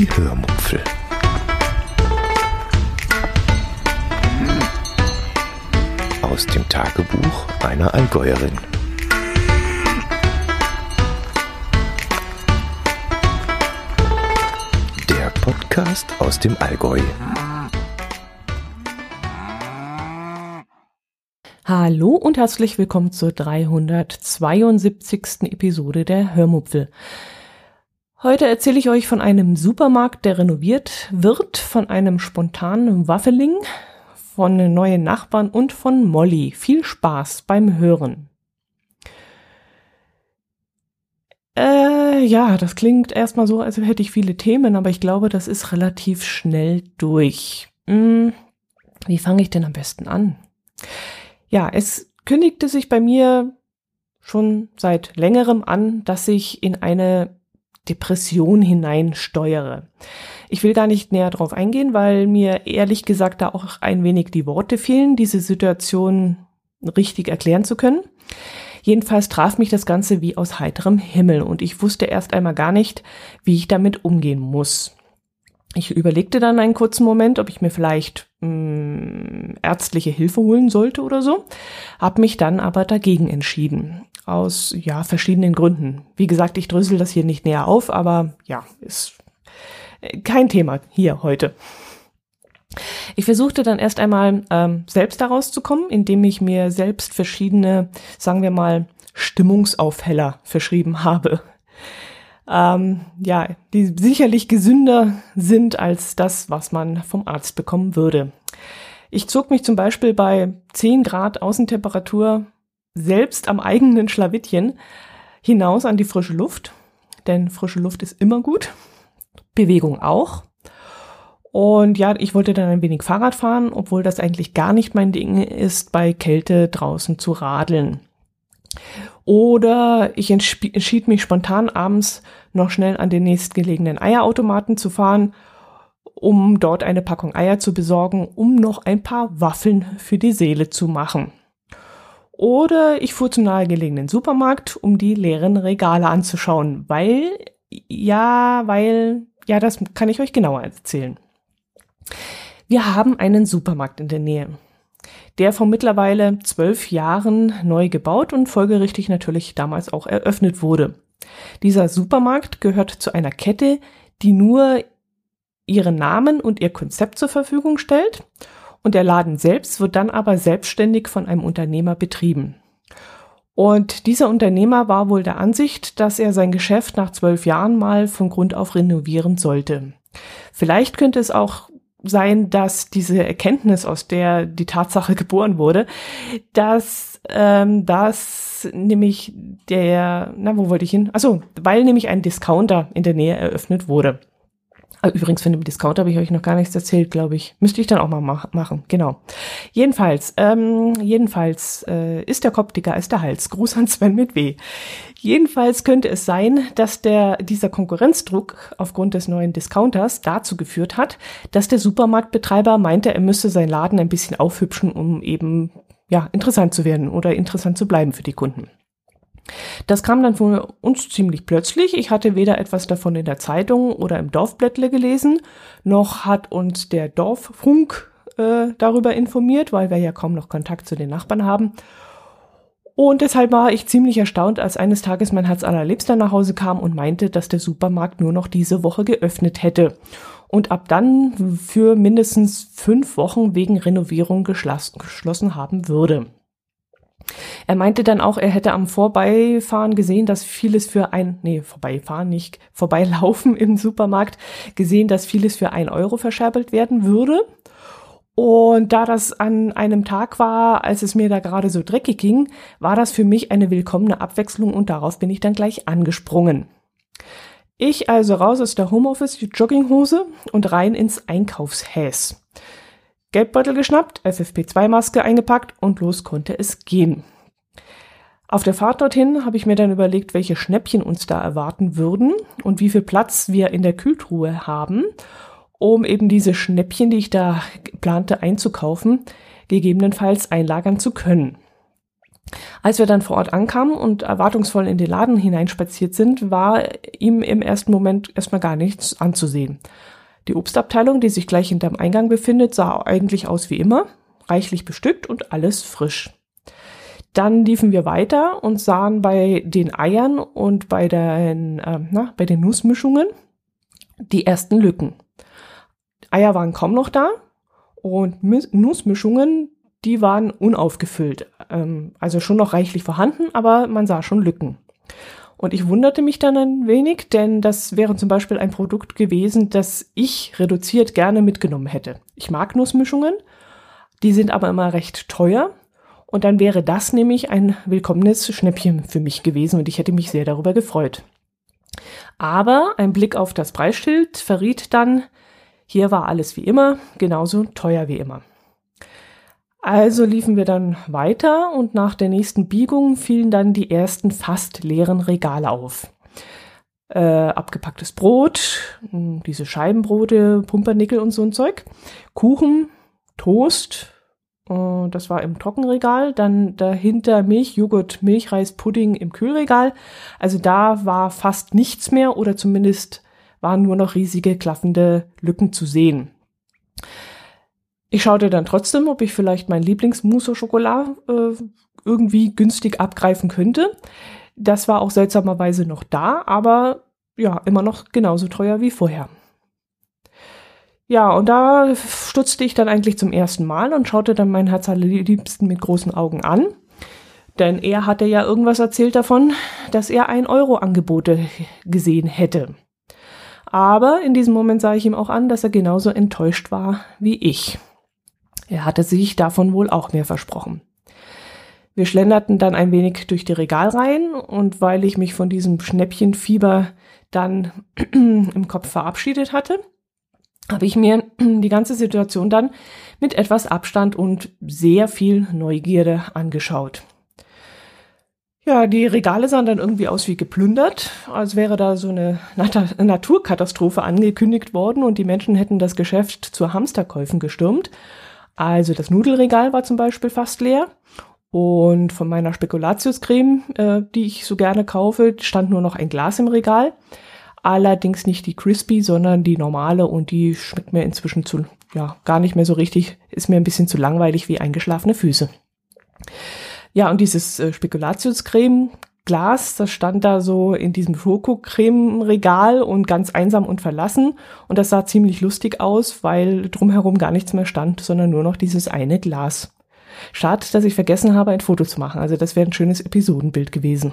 Die Hörmupfel. Aus dem Tagebuch einer Allgäuerin. Der Podcast aus dem Allgäu. Hallo und herzlich willkommen zur 372. Episode der Hörmupfel. Heute erzähle ich euch von einem Supermarkt, der renoviert wird, von einem spontanen Waffeling, von neuen Nachbarn und von Molly. Viel Spaß beim Hören. Äh, ja, das klingt erstmal so, als hätte ich viele Themen, aber ich glaube, das ist relativ schnell durch. Hm, wie fange ich denn am besten an? Ja, es kündigte sich bei mir schon seit längerem an, dass ich in eine Depression hineinsteuere. Ich will gar nicht näher darauf eingehen, weil mir ehrlich gesagt da auch ein wenig die Worte fehlen, diese Situation richtig erklären zu können. Jedenfalls traf mich das Ganze wie aus heiterem Himmel und ich wusste erst einmal gar nicht, wie ich damit umgehen muss. Ich überlegte dann einen kurzen Moment, ob ich mir vielleicht mh, hm, ärztliche Hilfe holen sollte oder so, habe mich dann aber dagegen entschieden aus ja verschiedenen Gründen. Wie gesagt, ich drösel das hier nicht näher auf, aber ja, ist kein Thema hier heute. Ich versuchte dann erst einmal ähm, selbst daraus zu kommen, indem ich mir selbst verschiedene, sagen wir mal, Stimmungsaufheller verschrieben habe. Ähm, ja, die sicherlich gesünder sind als das, was man vom Arzt bekommen würde. Ich zog mich zum Beispiel bei 10 Grad Außentemperatur selbst am eigenen Schlawittchen hinaus an die frische Luft, denn frische Luft ist immer gut, Bewegung auch. Und ja, ich wollte dann ein wenig Fahrrad fahren, obwohl das eigentlich gar nicht mein Ding ist, bei Kälte draußen zu radeln. Oder ich entschied mich spontan abends noch schnell an den nächstgelegenen Eierautomaten zu fahren, um dort eine Packung Eier zu besorgen, um noch ein paar Waffeln für die Seele zu machen. Oder ich fuhr zum nahegelegenen Supermarkt, um die leeren Regale anzuschauen, weil, ja, weil, ja, das kann ich euch genauer erzählen. Wir haben einen Supermarkt in der Nähe, der vor mittlerweile zwölf Jahren neu gebaut und folgerichtig natürlich damals auch eröffnet wurde. Dieser Supermarkt gehört zu einer Kette, die nur ihren Namen und ihr Konzept zur Verfügung stellt und der Laden selbst wird dann aber selbstständig von einem Unternehmer betrieben. Und dieser Unternehmer war wohl der Ansicht, dass er sein Geschäft nach zwölf Jahren mal von Grund auf renovieren sollte. Vielleicht könnte es auch sein, dass diese Erkenntnis, aus der die Tatsache geboren wurde, dass ähm, das nämlich der, na wo wollte ich hin? Also, weil nämlich ein Discounter in der Nähe eröffnet wurde. Ah, übrigens, von dem Discount habe ich euch noch gar nichts erzählt, glaube ich. Müsste ich dann auch mal mach machen, genau. Jedenfalls, ähm, jedenfalls äh, ist der Kopf dicker als der Hals. Gruß an Sven mit W. Jedenfalls könnte es sein, dass der, dieser Konkurrenzdruck aufgrund des neuen Discounters dazu geführt hat, dass der Supermarktbetreiber meinte, er müsse seinen Laden ein bisschen aufhübschen, um eben ja, interessant zu werden oder interessant zu bleiben für die Kunden. Das kam dann von uns ziemlich plötzlich. Ich hatte weder etwas davon in der Zeitung oder im Dorfblättle gelesen, noch hat uns der Dorffunk äh, darüber informiert, weil wir ja kaum noch Kontakt zu den Nachbarn haben. Und deshalb war ich ziemlich erstaunt, als eines Tages mein Herz allerliebster nach Hause kam und meinte, dass der Supermarkt nur noch diese Woche geöffnet hätte und ab dann für mindestens fünf Wochen wegen Renovierung geschlossen haben würde. Er meinte dann auch, er hätte am Vorbeifahren gesehen, dass vieles für ein, nee, Vorbeifahren nicht, Vorbeilaufen im Supermarkt gesehen, dass vieles für ein Euro verscherbelt werden würde. Und da das an einem Tag war, als es mir da gerade so dreckig ging, war das für mich eine willkommene Abwechslung und darauf bin ich dann gleich angesprungen. Ich also raus aus der Homeoffice-Jogginghose und rein ins Einkaufshäs. Geldbeutel geschnappt, FFP2-Maske eingepackt und los konnte es gehen. Auf der Fahrt dorthin habe ich mir dann überlegt, welche Schnäppchen uns da erwarten würden und wie viel Platz wir in der Kühltruhe haben, um eben diese Schnäppchen, die ich da plante einzukaufen, gegebenenfalls einlagern zu können. Als wir dann vor Ort ankamen und erwartungsvoll in den Laden hineinspaziert sind, war ihm im ersten Moment erstmal gar nichts anzusehen. Die Obstabteilung, die sich gleich hinterm Eingang befindet, sah eigentlich aus wie immer, reichlich bestückt und alles frisch. Dann liefen wir weiter und sahen bei den Eiern und bei den, äh, na, bei den Nussmischungen die ersten Lücken. Eier waren kaum noch da und Nussmischungen, die waren unaufgefüllt. Ähm, also schon noch reichlich vorhanden, aber man sah schon Lücken. Und ich wunderte mich dann ein wenig, denn das wäre zum Beispiel ein Produkt gewesen, das ich reduziert gerne mitgenommen hätte. Ich mag Nussmischungen, die sind aber immer recht teuer. Und dann wäre das nämlich ein willkommenes Schnäppchen für mich gewesen und ich hätte mich sehr darüber gefreut. Aber ein Blick auf das Preisschild verriet dann, hier war alles wie immer, genauso teuer wie immer. Also liefen wir dann weiter und nach der nächsten Biegung fielen dann die ersten fast leeren Regale auf. Äh, abgepacktes Brot, hm, diese Scheibenbrote, Pumpernickel und so ein Zeug, Kuchen, Toast, äh, das war im Trockenregal, dann dahinter Milch, Joghurt, Milchreis, Pudding im Kühlregal. Also da war fast nichts mehr oder zumindest waren nur noch riesige klaffende Lücken zu sehen. Ich schaute dann trotzdem, ob ich vielleicht mein Lieblingsmousse au Chocolat äh, irgendwie günstig abgreifen könnte. Das war auch seltsamerweise noch da, aber ja, immer noch genauso teuer wie vorher. Ja, und da stutzte ich dann eigentlich zum ersten Mal und schaute dann meinen Herz allerliebsten mit großen Augen an. Denn er hatte ja irgendwas erzählt davon, dass er ein Euro Angebote gesehen hätte. Aber in diesem Moment sah ich ihm auch an, dass er genauso enttäuscht war wie ich. Er hatte sich davon wohl auch mehr versprochen. Wir schlenderten dann ein wenig durch die Regalreihen und weil ich mich von diesem Schnäppchenfieber dann im Kopf verabschiedet hatte, habe ich mir die ganze Situation dann mit etwas Abstand und sehr viel Neugierde angeschaut. Ja, die Regale sahen dann irgendwie aus wie geplündert, als wäre da so eine Nat Naturkatastrophe angekündigt worden und die Menschen hätten das Geschäft zu Hamsterkäufen gestürmt. Also das Nudelregal war zum Beispiel fast leer. Und von meiner Spekulatiuscreme, äh, die ich so gerne kaufe, stand nur noch ein Glas im Regal. Allerdings nicht die Crispy, sondern die normale und die schmeckt mir inzwischen zu, ja, gar nicht mehr so richtig, ist mir ein bisschen zu langweilig wie eingeschlafene Füße. Ja, und dieses äh, Spekulatiuscreme Glas, das stand da so in diesem Schokocreme-Regal und ganz einsam und verlassen. Und das sah ziemlich lustig aus, weil drumherum gar nichts mehr stand, sondern nur noch dieses eine Glas. Schade, dass ich vergessen habe, ein Foto zu machen. Also das wäre ein schönes Episodenbild gewesen.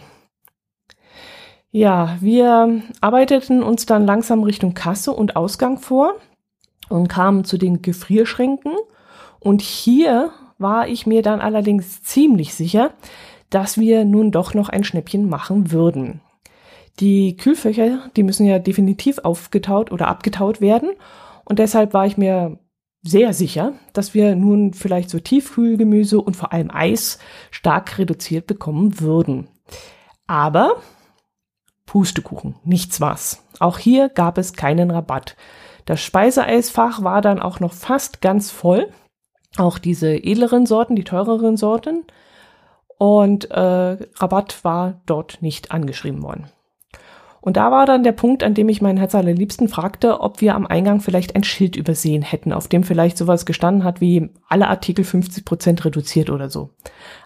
Ja, wir arbeiteten uns dann langsam Richtung Kasse und Ausgang vor und kamen zu den Gefrierschränken. Und hier war ich mir dann allerdings ziemlich sicher, dass wir nun doch noch ein Schnäppchen machen würden. Die Kühlfächer, die müssen ja definitiv aufgetaut oder abgetaut werden. Und deshalb war ich mir sehr sicher, dass wir nun vielleicht so Tiefkühlgemüse und vor allem Eis stark reduziert bekommen würden. Aber Pustekuchen, nichts was. Auch hier gab es keinen Rabatt. Das Speiseeisfach war dann auch noch fast ganz voll. Auch diese edleren Sorten, die teureren Sorten und äh, Rabatt war dort nicht angeschrieben worden. Und da war dann der Punkt, an dem ich meinen Herz allerliebsten fragte, ob wir am Eingang vielleicht ein Schild übersehen hätten, auf dem vielleicht sowas gestanden hat wie alle Artikel 50 Prozent reduziert oder so.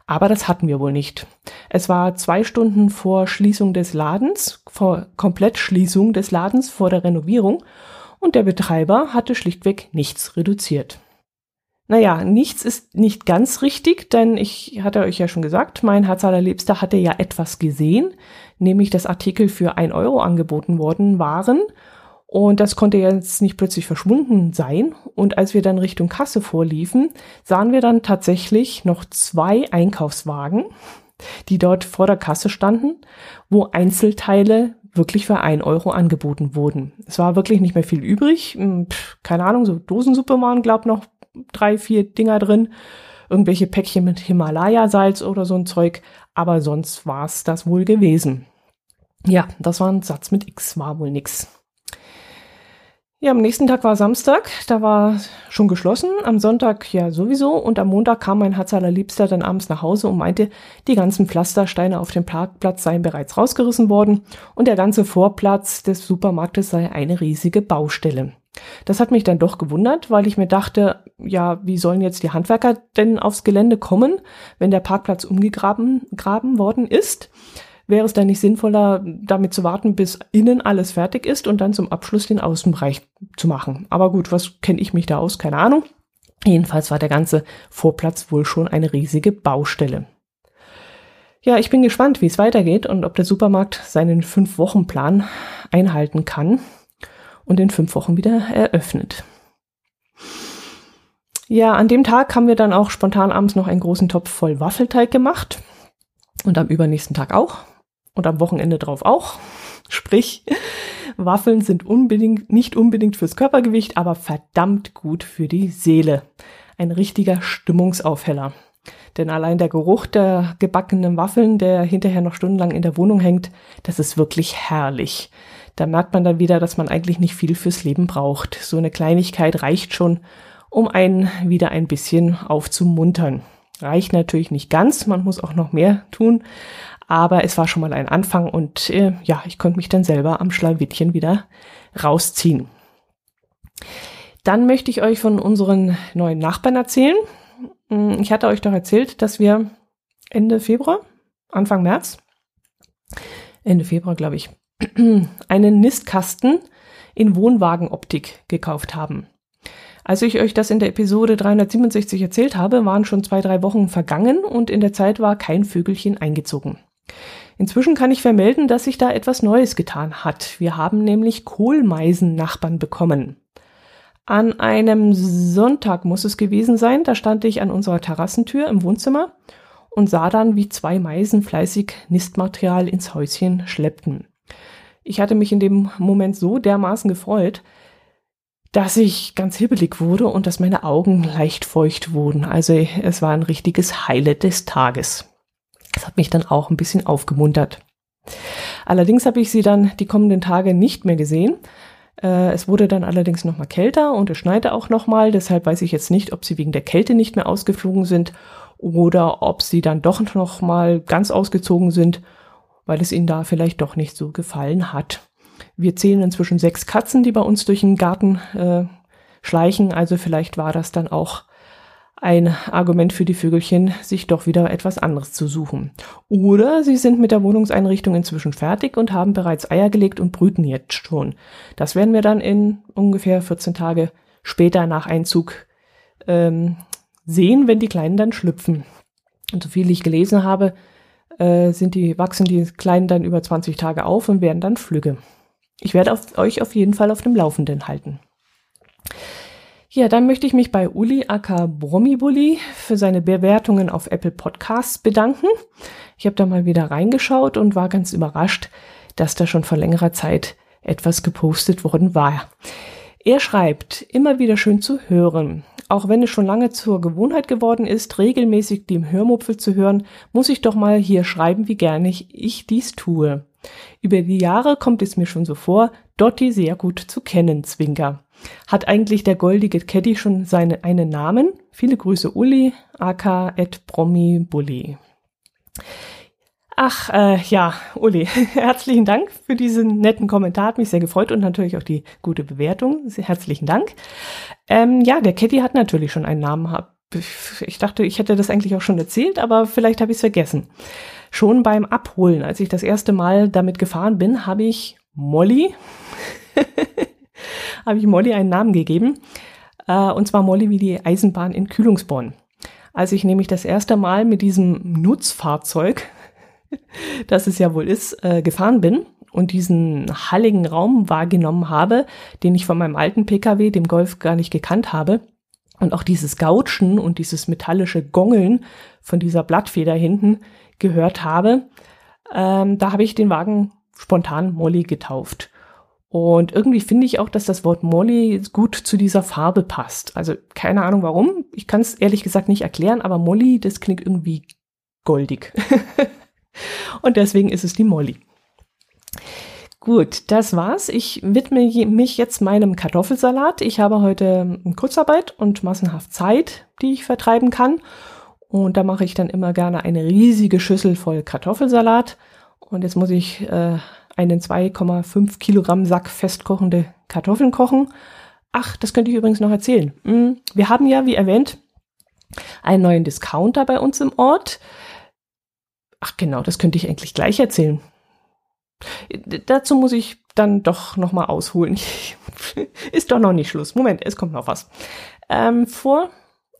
Aber das hatten wir wohl nicht. Es war zwei Stunden vor Schließung des Ladens, vor Komplettschließung des Ladens vor der Renovierung und der Betreiber hatte schlichtweg nichts reduziert. Naja, nichts ist nicht ganz richtig, denn ich hatte euch ja schon gesagt, mein Herz allerliebster hatte ja etwas gesehen, nämlich dass Artikel für ein Euro angeboten worden waren. Und das konnte jetzt nicht plötzlich verschwunden sein. Und als wir dann Richtung Kasse vorliefen, sahen wir dann tatsächlich noch zwei Einkaufswagen, die dort vor der Kasse standen, wo Einzelteile wirklich für ein Euro angeboten wurden. Es war wirklich nicht mehr viel übrig. Hm, pff, keine Ahnung, so Dosensuppe waren, glaub noch drei, vier Dinger drin. Irgendwelche Päckchen mit Himalaya-Salz oder so ein Zeug. Aber sonst war es das wohl gewesen. Ja, das war ein Satz mit X, war wohl nix. Ja, am nächsten Tag war Samstag, da war schon geschlossen, am Sonntag ja sowieso und am Montag kam mein Herz allerliebster dann abends nach Hause und meinte, die ganzen Pflastersteine auf dem Parkplatz seien bereits rausgerissen worden und der ganze Vorplatz des Supermarktes sei eine riesige Baustelle. Das hat mich dann doch gewundert, weil ich mir dachte, ja, wie sollen jetzt die Handwerker denn aufs Gelände kommen, wenn der Parkplatz umgegraben graben worden ist? Wäre es dann nicht sinnvoller, damit zu warten, bis innen alles fertig ist und dann zum Abschluss den Außenbereich zu machen? Aber gut, was kenne ich mich da aus? Keine Ahnung. Jedenfalls war der ganze Vorplatz wohl schon eine riesige Baustelle. Ja, ich bin gespannt, wie es weitergeht und ob der Supermarkt seinen Fünf-Wochen-Plan einhalten kann und in fünf Wochen wieder eröffnet. Ja, an dem Tag haben wir dann auch spontan abends noch einen großen Topf voll Waffelteig gemacht und am übernächsten Tag auch und am Wochenende drauf auch. Sprich, Waffeln sind unbedingt, nicht unbedingt fürs Körpergewicht, aber verdammt gut für die Seele. Ein richtiger Stimmungsaufheller. Denn allein der Geruch der gebackenen Waffeln, der hinterher noch stundenlang in der Wohnung hängt, das ist wirklich herrlich. Da merkt man dann wieder, dass man eigentlich nicht viel fürs Leben braucht. So eine Kleinigkeit reicht schon, um einen wieder ein bisschen aufzumuntern. Reicht natürlich nicht ganz, man muss auch noch mehr tun, aber es war schon mal ein Anfang und äh, ja, ich konnte mich dann selber am Schlawittchen wieder rausziehen. Dann möchte ich euch von unseren neuen Nachbarn erzählen. Hm, ich hatte euch doch erzählt, dass wir Ende Februar, Anfang März, Ende Februar glaube ich, einen Nistkasten in Wohnwagenoptik gekauft haben. Als ich euch das in der Episode 367 erzählt habe, waren schon zwei, drei Wochen vergangen und in der Zeit war kein Vögelchen eingezogen. Inzwischen kann ich vermelden, dass sich da etwas Neues getan hat. Wir haben nämlich Kohlmeisen-Nachbarn bekommen. An einem Sonntag muss es gewesen sein, da stand ich an unserer Terrassentür im Wohnzimmer und sah dann, wie zwei Meisen fleißig Nistmaterial ins Häuschen schleppten. Ich hatte mich in dem Moment so dermaßen gefreut, dass ich ganz hibbelig wurde und dass meine Augen leicht feucht wurden. Also es war ein richtiges Highlight des Tages. Das hat mich dann auch ein bisschen aufgemuntert. Allerdings habe ich sie dann die kommenden Tage nicht mehr gesehen. Äh, es wurde dann allerdings nochmal kälter und es schneite auch nochmal. Deshalb weiß ich jetzt nicht, ob sie wegen der Kälte nicht mehr ausgeflogen sind oder ob sie dann doch nochmal ganz ausgezogen sind, weil es ihnen da vielleicht doch nicht so gefallen hat. Wir zählen inzwischen sechs Katzen, die bei uns durch den Garten äh, schleichen. Also vielleicht war das dann auch ein Argument für die Vögelchen, sich doch wieder etwas anderes zu suchen. Oder sie sind mit der Wohnungseinrichtung inzwischen fertig und haben bereits Eier gelegt und brüten jetzt schon. Das werden wir dann in ungefähr 14 Tage später nach Einzug ähm, sehen, wenn die Kleinen dann schlüpfen. Und so viel ich gelesen habe, äh, sind die, wachsen die Kleinen dann über 20 Tage auf und werden dann Flügge. Ich werde auf, euch auf jeden Fall auf dem Laufenden halten. Ja, dann möchte ich mich bei Uli aka Brommibully für seine Bewertungen auf Apple Podcasts bedanken. Ich habe da mal wieder reingeschaut und war ganz überrascht, dass da schon vor längerer Zeit etwas gepostet worden war. Er schreibt, immer wieder schön zu hören. Auch wenn es schon lange zur Gewohnheit geworden ist, regelmäßig dem Hörmupfel zu hören, muss ich doch mal hier schreiben, wie gerne ich, ich dies tue. Über die Jahre kommt es mir schon so vor, Dotti sehr gut zu kennen, Zwinker. Hat eigentlich der goldige Caddy schon seine, einen Namen? Viele Grüße Uli, aka et Promi Bulli. Ach, äh, ja, Uli, herzlichen Dank für diesen netten Kommentar, hat mich sehr gefreut und natürlich auch die gute Bewertung. Herzlichen Dank. Ähm, ja, der Caddy hat natürlich schon einen Namen. Ich dachte, ich hätte das eigentlich auch schon erzählt, aber vielleicht habe ich es vergessen. Schon beim Abholen, als ich das erste Mal damit gefahren bin, habe ich Molly habe ich Molly einen Namen gegeben. Äh, und zwar Molly wie die Eisenbahn in Kühlungsborn. Als ich nämlich das erste Mal mit diesem Nutzfahrzeug, das es ja wohl ist, äh, gefahren bin und diesen halligen Raum wahrgenommen habe, den ich von meinem alten Pkw, dem Golf, gar nicht gekannt habe, und auch dieses Gautschen und dieses metallische Gongeln von dieser Blattfeder hinten gehört habe, ähm, da habe ich den Wagen spontan Molly getauft. Und irgendwie finde ich auch, dass das Wort Molly gut zu dieser Farbe passt. Also keine Ahnung warum. Ich kann es ehrlich gesagt nicht erklären, aber Molly, das klingt irgendwie goldig. Und deswegen ist es die Molly. Gut, das war's. Ich widme mich jetzt meinem Kartoffelsalat. Ich habe heute Kurzarbeit und massenhaft Zeit, die ich vertreiben kann. Und da mache ich dann immer gerne eine riesige Schüssel voll Kartoffelsalat. Und jetzt muss ich äh, einen 2,5 Kilogramm Sack festkochende Kartoffeln kochen. Ach, das könnte ich übrigens noch erzählen. Hm, wir haben ja, wie erwähnt, einen neuen Discounter bei uns im Ort. Ach genau, das könnte ich eigentlich gleich erzählen. Dazu muss ich dann doch noch mal ausholen. Ist doch noch nicht Schluss. Moment, es kommt noch was. Ähm, vor,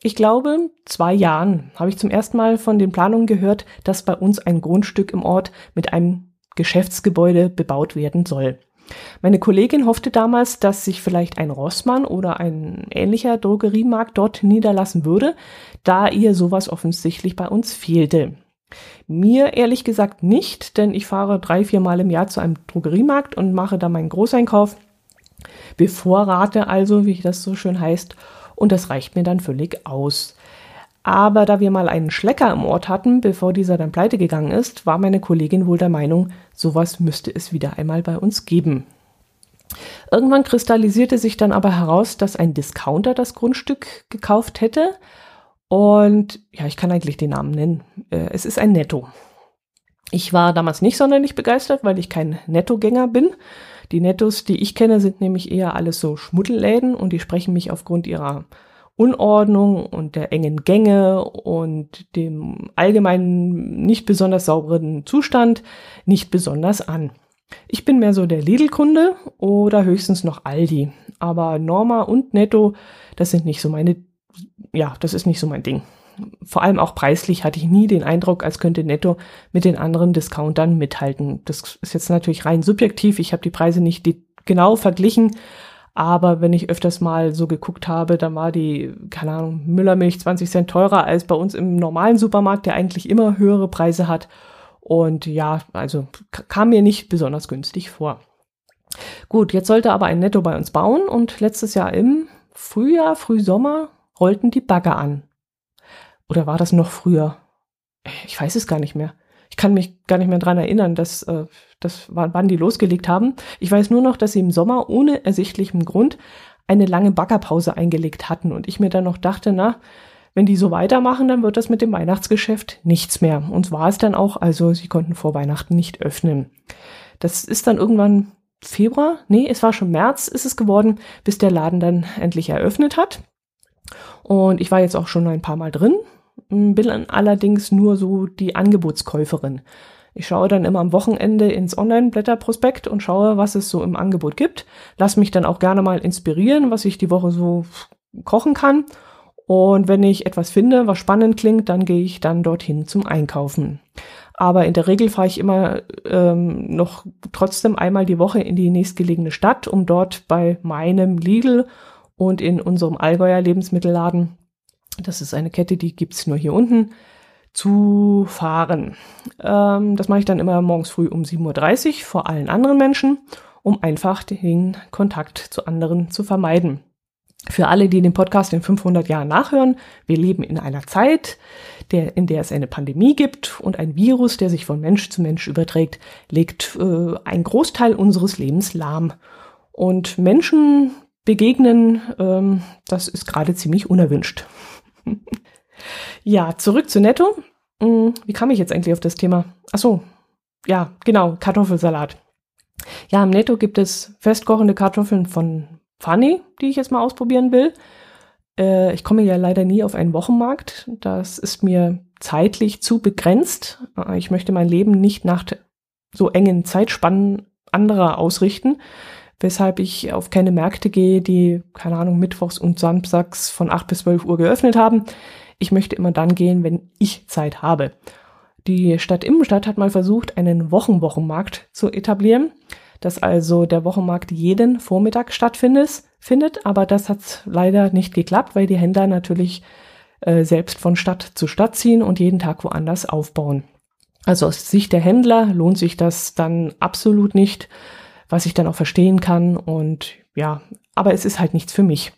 ich glaube, zwei Jahren habe ich zum ersten Mal von den Planungen gehört, dass bei uns ein Grundstück im Ort mit einem Geschäftsgebäude bebaut werden soll. Meine Kollegin hoffte damals, dass sich vielleicht ein Rossmann oder ein ähnlicher Drogeriemarkt dort niederlassen würde, da ihr sowas offensichtlich bei uns fehlte. Mir ehrlich gesagt nicht, denn ich fahre drei, vier Mal im Jahr zu einem Drogeriemarkt und mache da meinen Großeinkauf, bevorrate also, wie das so schön heißt, und das reicht mir dann völlig aus. Aber da wir mal einen Schlecker im Ort hatten, bevor dieser dann pleite gegangen ist, war meine Kollegin wohl der Meinung, sowas müsste es wieder einmal bei uns geben. Irgendwann kristallisierte sich dann aber heraus, dass ein Discounter das Grundstück gekauft hätte. Und ja, ich kann eigentlich den Namen nennen. Äh, es ist ein Netto. Ich war damals nicht sonderlich begeistert, weil ich kein Nettogänger bin. Die Nettos, die ich kenne, sind nämlich eher alles so Schmuddelläden und die sprechen mich aufgrund ihrer Unordnung und der engen Gänge und dem allgemeinen nicht besonders sauberen Zustand nicht besonders an. Ich bin mehr so der Lidl-Kunde oder höchstens noch Aldi. Aber Norma und Netto, das sind nicht so meine, ja, das ist nicht so mein Ding. Vor allem auch preislich hatte ich nie den Eindruck, als könnte Netto mit den anderen Discountern mithalten. Das ist jetzt natürlich rein subjektiv. Ich habe die Preise nicht genau verglichen, aber wenn ich öfters mal so geguckt habe, dann war die, keine Ahnung, Müllermilch 20 Cent teurer als bei uns im normalen Supermarkt, der eigentlich immer höhere Preise hat. Und ja, also kam mir nicht besonders günstig vor. Gut, jetzt sollte aber ein Netto bei uns bauen und letztes Jahr im Frühjahr, Frühsommer rollten die Bagger an. Oder war das noch früher? Ich weiß es gar nicht mehr. Ich kann mich gar nicht mehr dran erinnern, dass äh, das wann die losgelegt haben. Ich weiß nur noch, dass sie im Sommer ohne ersichtlichem Grund eine lange Baggerpause eingelegt hatten und ich mir dann noch dachte, na, wenn die so weitermachen, dann wird das mit dem Weihnachtsgeschäft nichts mehr. Und war es dann auch, also sie konnten vor Weihnachten nicht öffnen. Das ist dann irgendwann Februar, nee, es war schon März ist es geworden, bis der Laden dann endlich eröffnet hat. Und ich war jetzt auch schon ein paar Mal drin, bin allerdings nur so die Angebotskäuferin. Ich schaue dann immer am Wochenende ins Online-Blätterprospekt und schaue, was es so im Angebot gibt. Lass mich dann auch gerne mal inspirieren, was ich die Woche so kochen kann. Und wenn ich etwas finde, was spannend klingt, dann gehe ich dann dorthin zum Einkaufen. Aber in der Regel fahre ich immer ähm, noch trotzdem einmal die Woche in die nächstgelegene Stadt, um dort bei meinem Lidl und in unserem Allgäuer Lebensmittelladen das ist eine Kette, die gibt's nur hier unten, zu fahren. Ähm, das mache ich dann immer morgens früh um 7.30 Uhr vor allen anderen Menschen, um einfach den Kontakt zu anderen zu vermeiden. Für alle, die den Podcast in 500 Jahren nachhören, wir leben in einer Zeit, der, in der es eine Pandemie gibt und ein Virus, der sich von Mensch zu Mensch überträgt, legt äh, ein Großteil unseres Lebens lahm. Und Menschen begegnen, ähm, das ist gerade ziemlich unerwünscht ja, zurück zu Netto. Hm, wie kam ich jetzt eigentlich auf das Thema? Ach so, ja, genau, Kartoffelsalat. Ja, im Netto gibt es festkochende Kartoffeln von Fanny, die ich jetzt mal ausprobieren will. Äh, ich komme ja leider nie auf einen Wochenmarkt. Das ist mir zeitlich zu begrenzt. Äh, ich möchte mein Leben nicht nach so engen Zeitspannen anderer ausrichten weshalb ich auf keine Märkte gehe, die, keine Ahnung, mittwochs und samstags von 8 bis 12 Uhr geöffnet haben. Ich möchte immer dann gehen, wenn ich Zeit habe. Die Stadt Immenstadt hat mal versucht, einen Wochenwochenmarkt zu etablieren, dass also der Wochenmarkt jeden Vormittag stattfindet, findet, aber das hat leider nicht geklappt, weil die Händler natürlich äh, selbst von Stadt zu Stadt ziehen und jeden Tag woanders aufbauen. Also aus Sicht der Händler lohnt sich das dann absolut nicht, was ich dann auch verstehen kann und ja, aber es ist halt nichts für mich.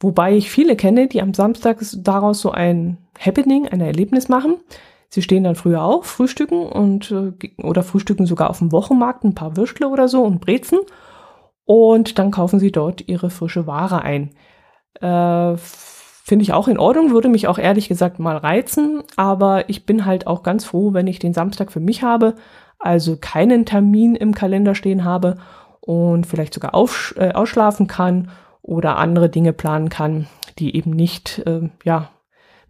Wobei ich viele kenne, die am Samstag daraus so ein Happening, ein Erlebnis machen. Sie stehen dann früher auf, frühstücken und äh, oder frühstücken sogar auf dem Wochenmarkt ein paar Würstle oder so und Brezen. Und dann kaufen sie dort ihre frische Ware ein. Äh, Finde ich auch in Ordnung, würde mich auch ehrlich gesagt mal reizen, aber ich bin halt auch ganz froh, wenn ich den Samstag für mich habe, also keinen Termin im Kalender stehen habe und vielleicht sogar auf, äh, ausschlafen kann oder andere Dinge planen kann, die eben nicht äh, ja,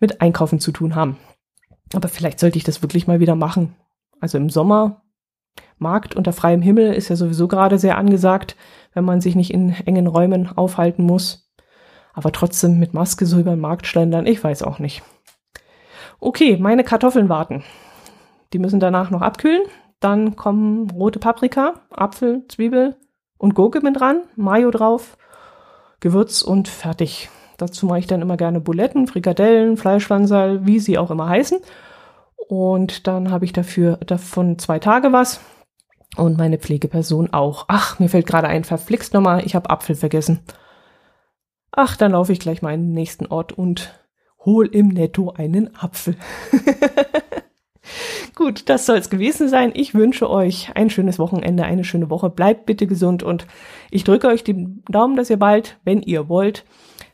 mit Einkaufen zu tun haben. Aber vielleicht sollte ich das wirklich mal wieder machen. Also im Sommer, Markt unter freiem Himmel ist ja sowieso gerade sehr angesagt, wenn man sich nicht in engen Räumen aufhalten muss aber trotzdem mit Maske so über den Markt schlendern, ich weiß auch nicht. Okay, meine Kartoffeln warten. Die müssen danach noch abkühlen. Dann kommen rote Paprika, Apfel, Zwiebel und Gurke mit dran, Mayo drauf, Gewürz und fertig. Dazu mache ich dann immer gerne Buletten, Frikadellen, Fleischwannsal, wie sie auch immer heißen. Und dann habe ich dafür davon zwei Tage was. Und meine Pflegeperson auch. Ach, mir fällt gerade ein, verflixt nochmal, ich habe Apfel vergessen. Ach, dann laufe ich gleich mal in den nächsten Ort und hol im Netto einen Apfel. Gut, das soll es gewesen sein. Ich wünsche euch ein schönes Wochenende, eine schöne Woche. Bleibt bitte gesund und ich drücke euch den Daumen, dass ihr bald, wenn ihr wollt,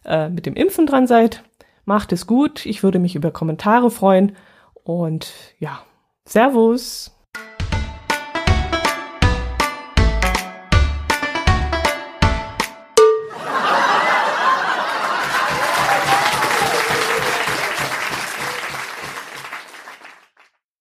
äh, mit dem Impfen dran seid. Macht es gut. Ich würde mich über Kommentare freuen. Und ja, Servus.